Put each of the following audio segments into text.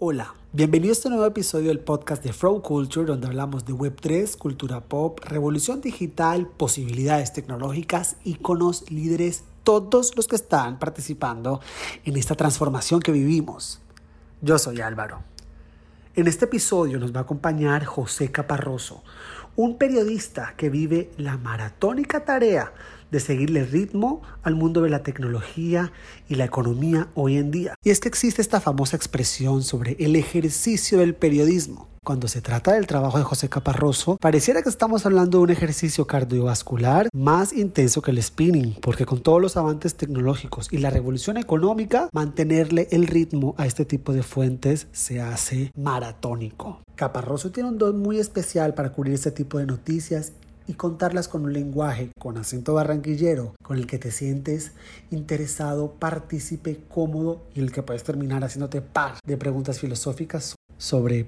Hola, bienvenido a este nuevo episodio del podcast de Flow Culture, donde hablamos de Web3, cultura pop, revolución digital, posibilidades tecnológicas, íconos, líderes, todos los que están participando en esta transformación que vivimos. Yo soy Álvaro. En este episodio nos va a acompañar José Caparroso, un periodista que vive la maratónica tarea de seguirle ritmo al mundo de la tecnología y la economía hoy en día. Y es que existe esta famosa expresión sobre el ejercicio del periodismo. Cuando se trata del trabajo de José Caparroso, pareciera que estamos hablando de un ejercicio cardiovascular más intenso que el spinning, porque con todos los avances tecnológicos y la revolución económica, mantenerle el ritmo a este tipo de fuentes se hace maratónico. Caparroso tiene un don muy especial para cubrir este tipo de noticias y contarlas con un lenguaje con acento barranquillero con el que te sientes interesado, partícipe, cómodo y el que puedes terminar haciéndote par de preguntas filosóficas sobre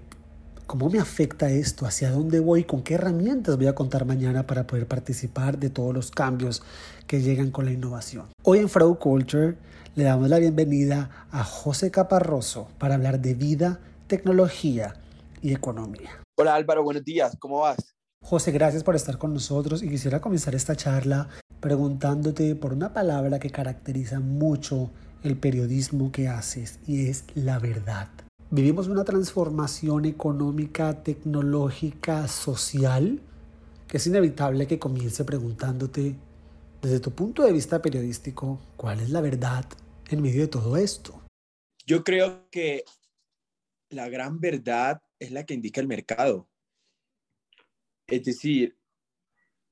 cómo me afecta esto, hacia dónde voy, con qué herramientas voy a contar mañana para poder participar de todos los cambios que llegan con la innovación. Hoy en Fraud Culture le damos la bienvenida a José Caparroso para hablar de vida, tecnología y economía. Hola Álvaro, buenos días, ¿cómo vas? José, gracias por estar con nosotros y quisiera comenzar esta charla preguntándote por una palabra que caracteriza mucho el periodismo que haces y es la verdad. Vivimos una transformación económica, tecnológica, social, que es inevitable que comience preguntándote, desde tu punto de vista periodístico, ¿cuál es la verdad en medio de todo esto? Yo creo que la gran verdad es la que indica el mercado. Es decir,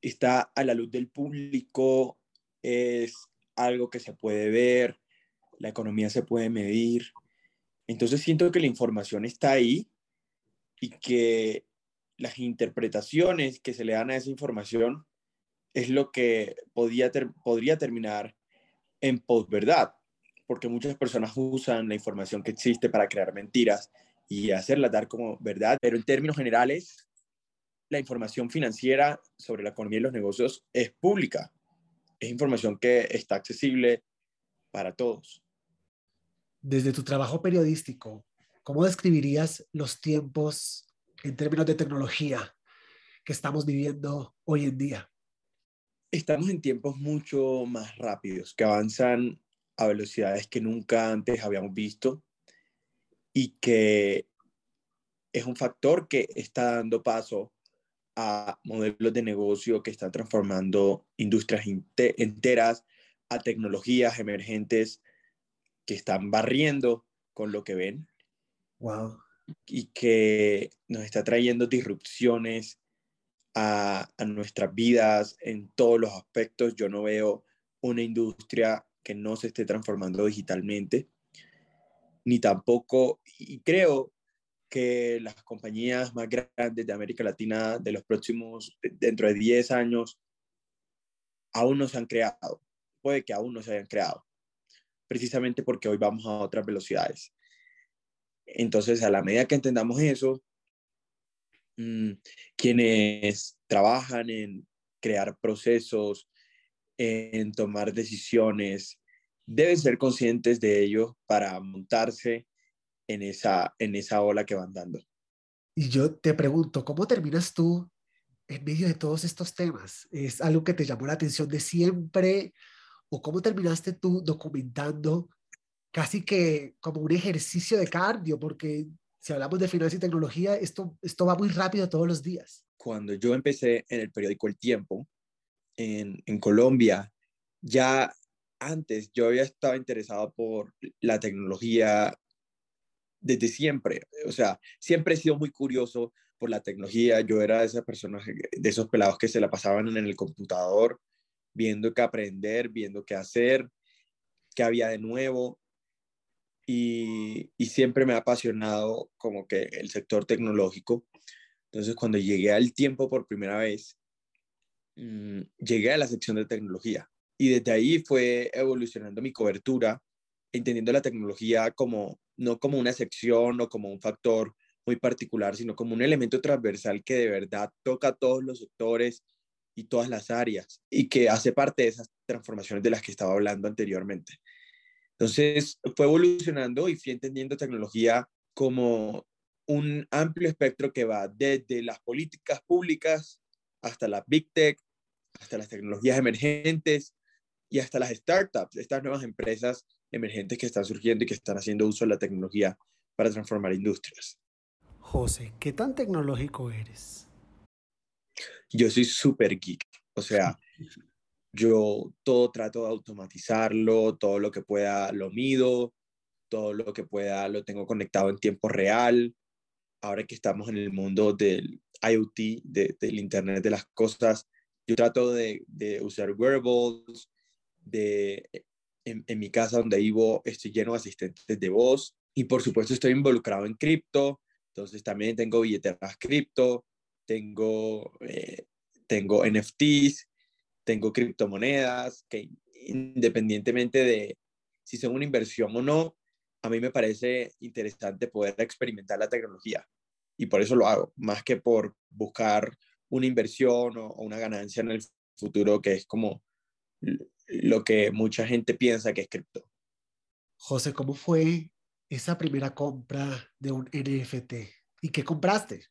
está a la luz del público, es algo que se puede ver, la economía se puede medir. Entonces siento que la información está ahí y que las interpretaciones que se le dan a esa información es lo que podía podría terminar en posverdad, porque muchas personas usan la información que existe para crear mentiras y hacerla dar como verdad, pero en términos generales la información financiera sobre la economía y los negocios es pública. Es información que está accesible para todos. Desde tu trabajo periodístico, ¿cómo describirías los tiempos en términos de tecnología que estamos viviendo hoy en día? Estamos en tiempos mucho más rápidos, que avanzan a velocidades que nunca antes habíamos visto y que es un factor que está dando paso a modelos de negocio que están transformando industrias enteras, a tecnologías emergentes que están barriendo con lo que ven. Wow. Y que nos está trayendo disrupciones a, a nuestras vidas en todos los aspectos. Yo no veo una industria que no se esté transformando digitalmente, ni tampoco, y creo que las compañías más grandes de América Latina de los próximos, dentro de 10 años, aún no se han creado. Puede que aún no se hayan creado, precisamente porque hoy vamos a otras velocidades. Entonces, a la medida que entendamos eso, mm, quienes trabajan en crear procesos, en tomar decisiones, deben ser conscientes de ello para montarse en esa, en esa ola que van dando. Y yo te pregunto, ¿cómo terminas tú en medio de todos estos temas? ¿Es algo que te llamó la atención de siempre? ¿O cómo terminaste tú documentando casi que como un ejercicio de cardio? Porque si hablamos de finanzas y tecnología, esto, esto va muy rápido todos los días. Cuando yo empecé en el periódico El Tiempo, en, en Colombia, ya antes yo había estado interesado por la tecnología, desde siempre. O sea, siempre he sido muy curioso por la tecnología. Yo era de esas personas, de esos pelados que se la pasaban en el computador, viendo qué aprender, viendo qué hacer, qué había de nuevo. Y, siempre me ha apasionado como que el sector tecnológico. Entonces, cuando llegué al tiempo por primera vez, mm, llegué a la sección de tecnología. Y desde ahí fue evolucionando mi cobertura, entendiendo la tecnología como no como una sección o como un factor muy particular, sino como un elemento transversal que de verdad toca a todos los sectores y todas las áreas y que hace parte de esas transformaciones de las que estaba hablando anteriormente. Entonces fue evolucionando y fui entendiendo tecnología como un amplio espectro que va desde las políticas públicas hasta las big tech, hasta las tecnologías emergentes y hasta las startups, estas nuevas empresas emergentes que están surgiendo y que están haciendo uso de la tecnología para transformar industrias. José, ¿qué tan tecnológico eres? Yo soy súper geek, o sea, yo todo trato de automatizarlo, todo lo que pueda lo mido, todo lo que pueda lo tengo conectado en tiempo real. Ahora que estamos en el mundo del IoT, del Internet de las Cosas, yo trato de, usar wearables, de, en, en, mi casa donde vivo estoy lleno de asistentes de voz y por supuesto estoy involucrado en cripto, entonces también tengo billeteras cripto, tengo, eh, tengo NFTs, tengo criptomonedas, que independientemente de si son una inversión o no, a mí me parece interesante poder experimentar la tecnología. Y por eso lo hago, más que por buscar una inversión o, una ganancia en el futuro, que es como lo que mucha gente piensa que es cripto. José, ¿cómo fue esa primera compra de un NFT? ¿Y qué compraste?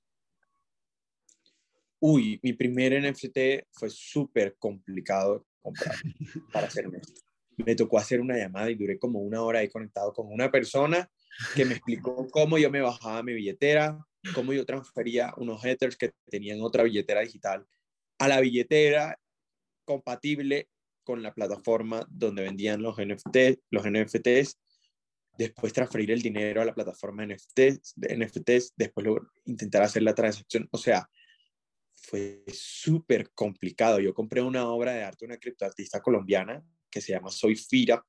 Uy, mi primer NFT fue súper complicado comprar, para ser honesto. Me tocó hacer una llamada y duré como una hora ahí conectado con una persona que me explicó cómo yo me bajaba mi billetera, cómo yo transfería unos headers que tenían otra billetera digital a la billetera compatible con la plataforma donde vendían los, NFT, los NFTs, después transferir el dinero a la plataforma NFTs, de NFTs, después luego intentar hacer la transacción. O sea, fue súper complicado. Yo compré una obra de arte, una criptoartista colombiana que se llama Soy Fira,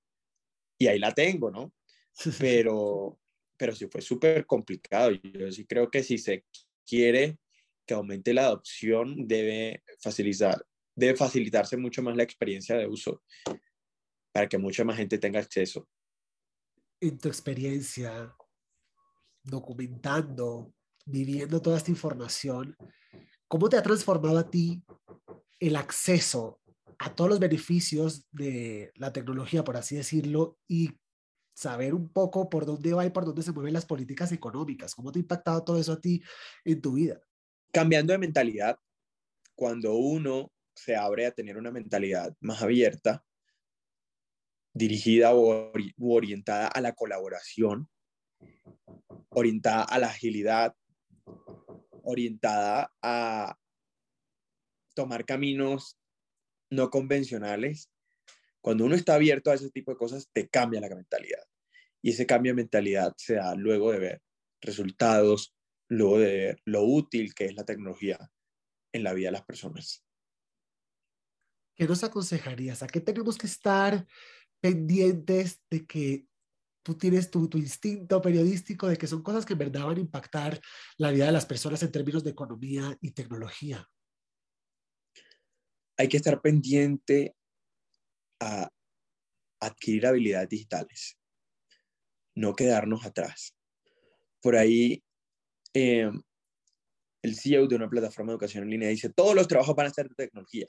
y ahí la tengo, ¿no? Pero, pero sí fue súper complicado. Yo sí creo que si se quiere que aumente la adopción, debe facilitar, debe facilitarse mucho más la experiencia de uso para que mucha más gente tenga acceso. En tu experiencia, documentando, viviendo toda esta información, ¿cómo te ha transformado a ti el acceso a todos los beneficios de la tecnología, por así decirlo, y saber un poco por dónde va y por dónde se mueven las políticas económicas. ¿Cómo te ha impactado todo eso a ti en tu vida? Cambiando de mentalidad, cuando uno se abre a tener una mentalidad más abierta, dirigida o orientada a la colaboración, orientada a la agilidad, orientada a tomar caminos no convencionales, cuando uno está abierto a ese tipo de cosas, te cambia la mentalidad. Y ese cambio de mentalidad se da luego de ver resultados, luego de ver lo útil que es la tecnología en la vida de las personas. ¿Qué nos aconsejarías? ¿A qué tenemos que estar pendientes de que tú tienes tu, instinto periodístico de que son cosas que en verdad van a impactar la vida de las personas en términos de economía y tecnología? Hay que estar pendiente a adquirir habilidades digitales, no quedarnos atrás. Por ahí, em, el CEO de una plataforma de educación en línea dice, todos los trabajos van a ser de tecnología.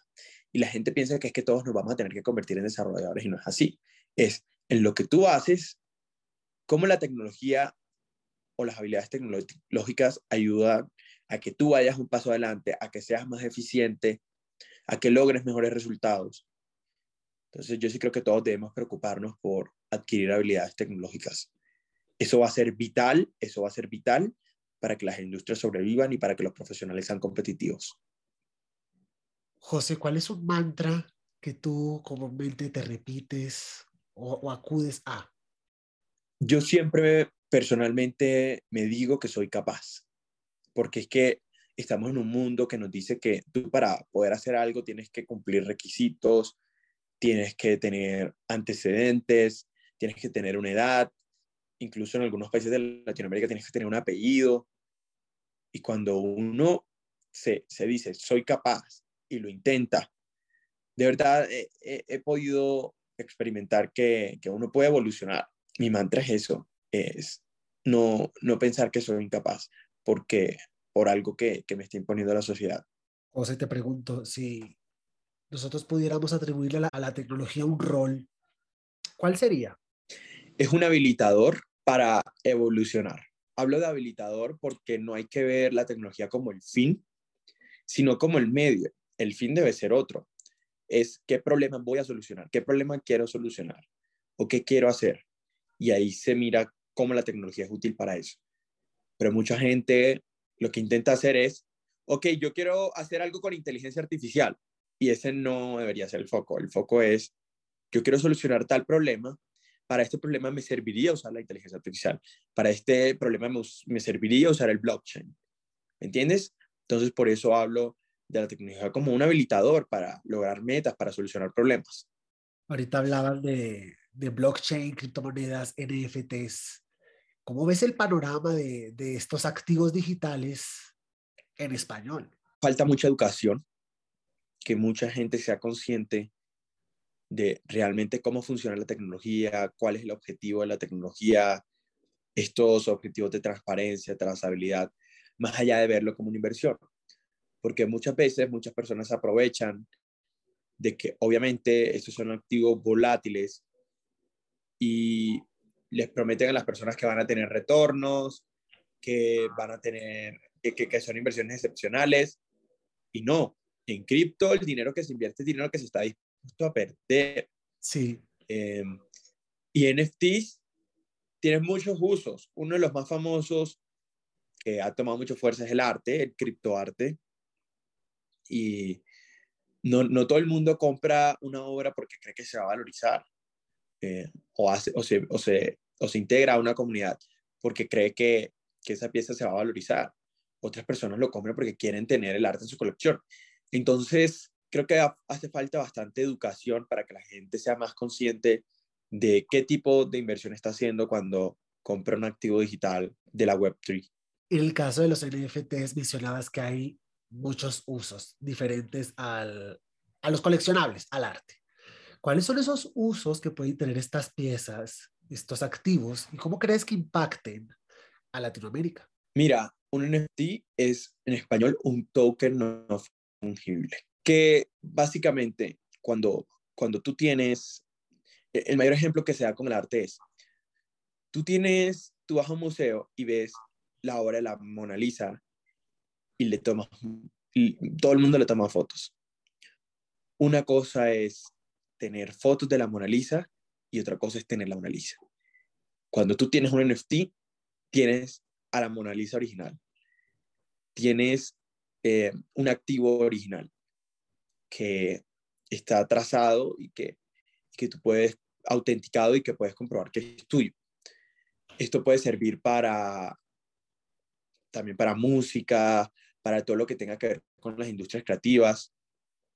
Y la gente piensa que es que todos nos vamos a tener que convertir en desarrolladores y no es así. Es en lo que tú haces, cómo la tecnología o las habilidades tecnológicas ayudan a que tú vayas un paso adelante, a que seas más eficiente, a que logres mejores resultados. Entonces yo sí creo que todos debemos preocuparnos por adquirir habilidades tecnológicas. Eso va a ser vital, eso va a ser vital para que las industrias sobrevivan y para que los profesionales sean competitivos. José, ¿cuál es un mantra que tú comúnmente te repites o, o acudes a? Yo siempre personalmente me digo que soy capaz, porque es que estamos en un mundo que nos dice que tú para poder hacer algo tienes que cumplir requisitos, tienes que tener antecedentes, tienes que tener una edad, incluso en algunos países de Latinoamérica tienes que tener un apellido. Y cuando uno se, se dice, soy capaz y lo intenta, de verdad he, podido experimentar que, que, uno puede evolucionar. Mi mantra es eso, es no, no pensar que soy incapaz porque por algo que, que me está imponiendo la sociedad. José, te pregunto, si nosotros pudiéramos atribuirle a la, a la tecnología un rol, ¿cuál sería? Es un habilitador para evolucionar. hablo de habilitador porque no hay que ver la tecnología como el fin, sino como el medio. El fin debe ser otro. Es qué problema voy a solucionar, qué problema quiero solucionar o qué quiero hacer. Y ahí se mira cómo la tecnología es útil para eso. Pero mucha gente lo que intenta hacer es, ok, yo quiero hacer algo con inteligencia artificial. Y ese no debería ser el foco. El foco es, yo quiero solucionar tal problema para este problema me serviría usar la inteligencia artificial, para este problema me, serviría usar el blockchain. ¿Me entiendes? Entonces, por eso hablo de la tecnología como un habilitador para lograr metas, para solucionar problemas. Ahorita hablaban de, de blockchain, criptomonedas, NFTs. ¿Cómo ves el panorama de, de estos activos digitales en español? Falta mucha educación, que mucha gente sea consciente de realmente cómo funciona la tecnología, cuál es el objetivo de la tecnología, estos objetivos de transparencia, trazabilidad, más allá de verlo como una inversión. Porque muchas veces muchas personas aprovechan de que obviamente estos son activos volátiles y les prometen a las personas que van a tener retornos, que van a tener, que, que son inversiones excepcionales. Y no, en cripto el dinero que se invierte es dinero que se está a perder. Sí. Eh, y NFTs tienen muchos usos. Uno de los más famosos que ha tomado mucha fuerza es el arte, el criptoarte. Y no, no, todo el mundo compra una obra porque cree que se va a valorizar eh, o, hace, o, se, o, se, o se integra a una comunidad porque cree que, que esa pieza se va a valorizar. Otras personas lo compran porque quieren tener el arte en su colección. Entonces, creo que hace falta bastante educación para que la gente sea más consciente de qué tipo de inversión está haciendo cuando compra un activo digital de la Web3. En el caso de los NFTs mencionabas que hay muchos usos diferentes al, a los coleccionables, al arte. ¿Cuáles son esos usos que pueden tener estas piezas, estos activos, y cómo crees que impacten a Latinoamérica? Mira, un NFT es en español un token no fungible que básicamente cuando, cuando tú tienes, e, el mayor ejemplo que se da con el arte es, tú tienes, tú vas a un museo y ves la obra de la Mona Lisa y le tomas, y todo el mundo le toma fotos. Una cosa es tener fotos de la Mona Lisa y otra cosa es tener la Mona Lisa. Cuando tú tienes un NFT, tienes a la Mona Lisa original. Tienes eh, un activo original que está trazado y que, que tú puedes autenticado y que puedes comprobar que es tuyo. Esto puede servir para también para música, para todo lo que tenga que ver con las industrias creativas,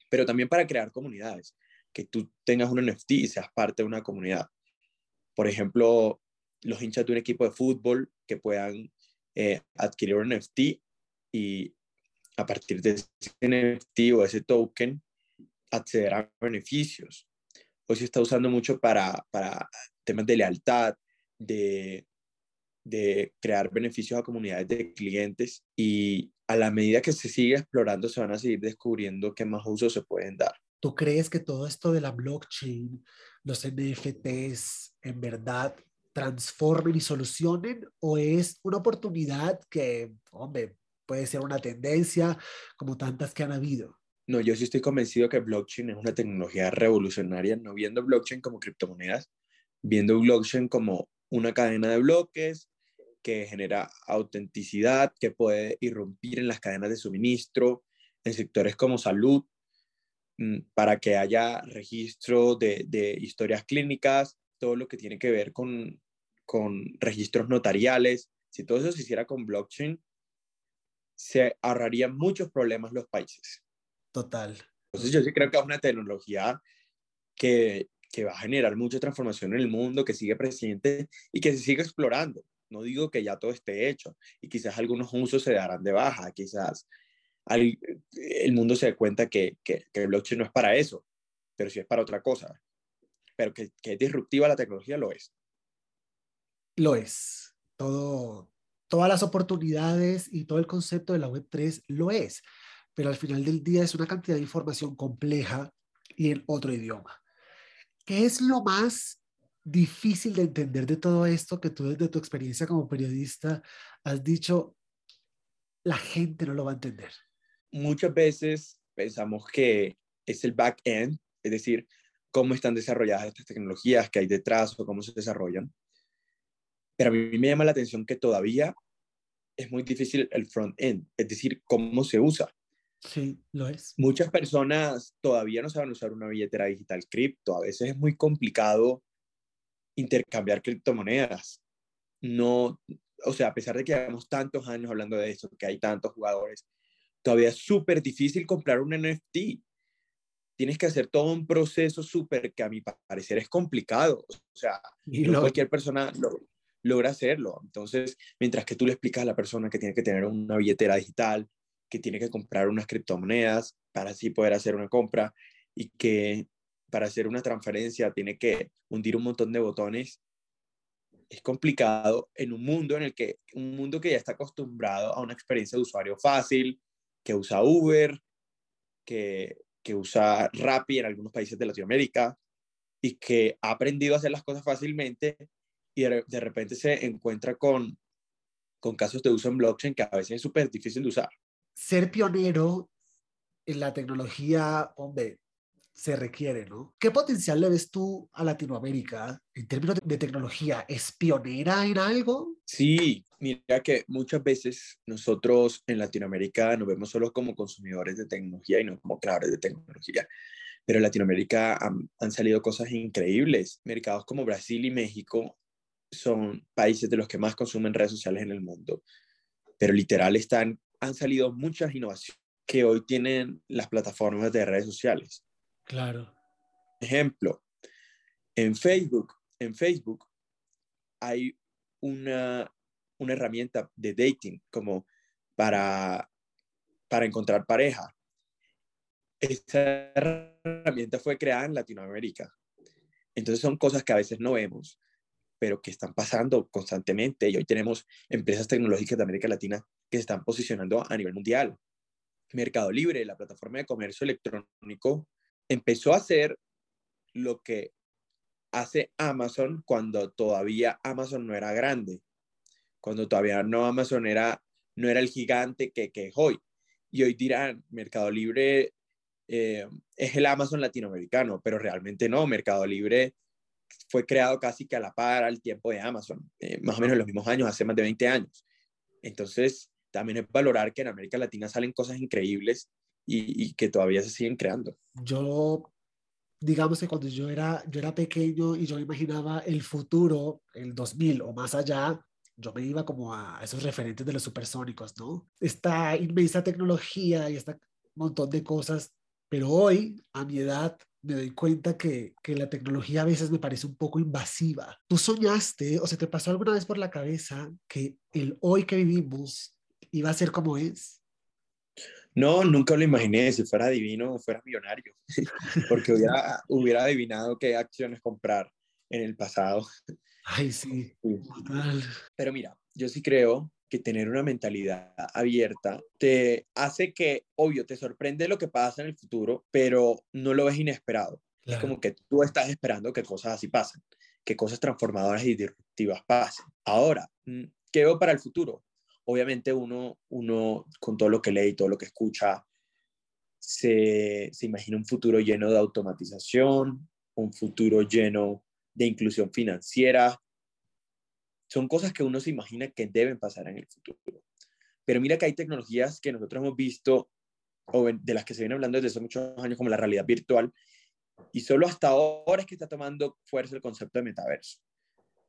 pero también para crear comunidades, que tú tengas un NFT y seas parte de una comunidad. Por ejemplo, los hinchas de un equipo de fútbol que puedan eh, adquirir un NFT y a partir de ese NFT o ese token acceder a beneficios. Hoy se está usando mucho para, para temas de lealtad, de, de crear beneficios a comunidades de clientes y a la medida que se sigue explorando se van a seguir descubriendo qué más usos se pueden dar. ¿Tú crees que todo esto de la blockchain, los NFTs, en verdad transformen y solucionen o es una oportunidad que, hombre, puede ser una tendencia como tantas que han habido. No, yo sí estoy convencido que blockchain es una tecnología revolucionaria, no viendo blockchain como criptomonedas, viendo blockchain como una cadena de bloques que genera autenticidad, que puede irrumpir en las cadenas de suministro, en sectores como salud, mm, para que haya registro de, de historias clínicas, todo lo que tiene que ver con, con registros notariales. Si todo eso se hiciera con blockchain, se ahorrarían muchos problemas los países. Total. Entonces yo sí creo que es una tecnología que, que va a generar mucha transformación en el mundo, que sigue presente y que se sigue explorando. No digo que ya todo esté hecho y quizás algunos usos se darán de baja, quizás el mundo se dé cuenta que, que, que, el blockchain no es para eso, pero sí es para otra cosa. Pero que, que es disruptiva la tecnología, lo es. Lo es. Todo, todas las oportunidades y todo el concepto de la Web3 lo es, pero al final del día es una cantidad de información compleja y en otro idioma. ¿Qué es lo más difícil de entender de todo esto que tú desde tu experiencia como periodista has dicho, la gente no lo va a entender? Muchas veces pensamos que es el back-end, es decir, cómo están desarrolladas estas tecnologías, qué hay detrás o cómo se desarrollan. Pero a mí me llama la atención que todavía es muy difícil el front-end, es decir, cómo se usa. Sí, lo es. Muchas personas todavía no saben usar una billetera digital cripto. A veces es muy complicado intercambiar criptomonedas. No, o sea, a pesar de que llevamos tantos años hablando de esto, que hay tantos jugadores, todavía es súper difícil comprar un NFT. Tienes que hacer todo un proceso súper que a mi parecer es complicado. O sea, y no cualquier persona lo, logra hacerlo. Entonces, mientras que tú le explicas a la persona que tiene que tener una billetera digital, que tiene que comprar unas criptomonedas para así poder hacer una compra y que para hacer una transferencia tiene que hundir un montón de botones, es complicado en un mundo en el que, un mundo que ya está acostumbrado a una experiencia de usuario fácil, que usa Uber, que, que usa Rappi en algunos países de Latinoamérica y que ha aprendido a hacer las cosas fácilmente y de repente se encuentra con, con casos de uso en blockchain que a veces es súper difícil de usar. Ser pionero en la tecnología, hombre, se requiere, ¿no? ¿Qué potencial le ves tú a Latinoamérica en términos de tecnología? ¿Es pionera en algo? Sí, mira que muchas veces nosotros en Latinoamérica nos vemos solo como consumidores de tecnología y no como creadores de tecnología. Pero en Latinoamérica han, han salido cosas increíbles. Mercados como Brasil y México son países de los que más consumen redes sociales en el mundo, pero literal están, han salido muchas innovaciones que hoy tienen las plataformas de redes sociales. Claro. Ejemplo, en Facebook, en Facebook hay una, una herramienta de dating como para, para encontrar pareja. Esta herramienta fue creada en Latinoamérica. Entonces son cosas que a veces no vemos, pero que están pasando constantemente y hoy tenemos empresas tecnológicas de América Latina que se están posicionando a nivel mundial. Mercado Libre, la plataforma de comercio electrónico, empezó a hacer lo que hace Amazon cuando todavía Amazon no era grande, cuando todavía no Amazon era, no era el gigante que, que es hoy. Y hoy dirán, Mercado Libre eh, es el Amazon latinoamericano, pero realmente no, Mercado Libre fue creado casi que a la par al tiempo de Amazon, eh, más o menos en los mismos años, hace más de 20 años. Entonces, también es valorar que en América Latina salen cosas increíbles y, que todavía se siguen creando. Yo, digamos que cuando yo era, yo era pequeño y yo imaginaba el futuro, el 2000 o más allá, yo me iba como a esos referentes de los supersónicos, ¿no? Esta inmensa tecnología y este montón de cosas, pero hoy, a mi edad, me doy cuenta que, que, la tecnología a veces me parece un poco invasiva. ¿Tú soñaste o se te pasó alguna vez por la cabeza que el hoy que vivimos iba a ser como es? No, nunca lo imaginé. Si fuera divino, fuera millonario, porque hubiera, hubiera adivinado qué acciones comprar en el pasado. Ay, sí. Pero mira, yo sí creo que tener una mentalidad abierta te hace que, obvio, te sorprende lo que pasa en el futuro, pero no lo ves inesperado. Es como que tú estás esperando que cosas así pasen, que cosas transformadoras y disruptivas pasen. Ahora, mm, ¿qué veo para el futuro? Obviamente uno, uno con todo lo que lee y todo lo que escucha, se, se imagina un futuro lleno de automatización, un futuro lleno de inclusión financiera, son cosas que uno se imagina que deben pasar en el futuro. Pero mira que hay tecnologías que nosotros hemos visto o de las que se viene hablando desde hace muchos años como la realidad virtual y solo hasta ahora es que está tomando fuerza el concepto de metaverso.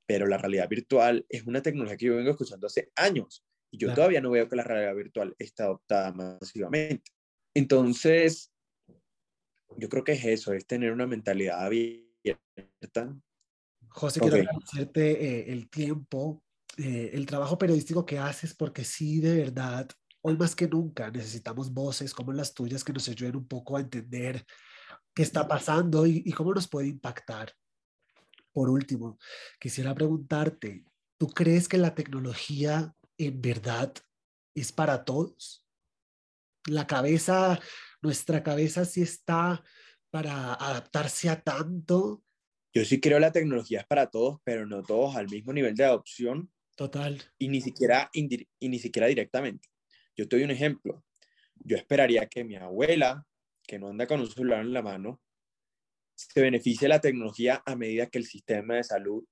Pero la realidad virtual es una tecnología que yo vengo escuchando hace años y yo todavía no veo que la realidad virtual está adoptada masivamente. Entonces, yo creo que es eso, es tener una mentalidad abierta José, quiero agradecerte eh, el tiempo, eh, el trabajo periodístico que haces, porque sí, de verdad, hoy más que nunca necesitamos voces como las tuyas que nos ayuden un poco a entender qué está pasando y, y cómo nos puede impactar. Por último, quisiera preguntarte, ¿tú crees que la tecnología en verdad es para todos? La cabeza, nuestra cabeza sí está para adaptarse a tanto yo sí creo la tecnología es para todos, pero no todos al mismo nivel de adopción. Total. Y ni siquiera, y ni siquiera directamente. Yo te doy un ejemplo. Yo esperaría que mi abuela, que no anda con un celular en la mano, se beneficie de la tecnología a medida que el sistema de salud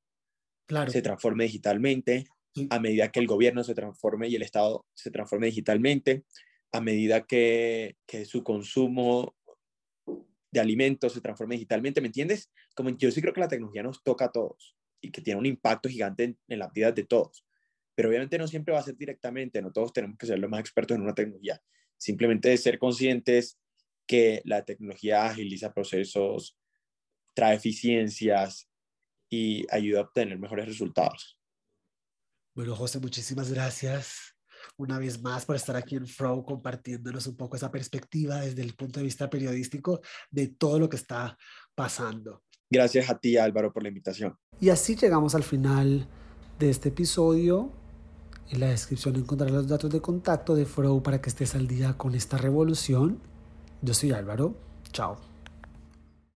se transforme digitalmente, a medida que el gobierno se transforme y el Estado se transforme digitalmente, a medida que, que su consumo de alimentos se transforme digitalmente, ¿me entiendes? Como yo sí creo que la tecnología nos toca a todos y que tiene un impacto gigante en, en la vida de todos, pero obviamente no siempre va a ser directamente, no todos tenemos que ser los más expertos en una tecnología, simplemente ser conscientes que la tecnología agiliza procesos, trae eficiencias y ayuda a obtener mejores resultados. Bueno, José, muchísimas gracias una vez más por estar aquí en Frow compartiéndonos un poco esa perspectiva desde el punto de vista periodístico de todo lo que está pasando. Gracias a ti, Álvaro, por la invitación. Y así llegamos al final de este episodio. En la descripción encontrarás los datos de contacto de Frow para que estés al día con esta revolución. Yo soy Álvaro. Chao.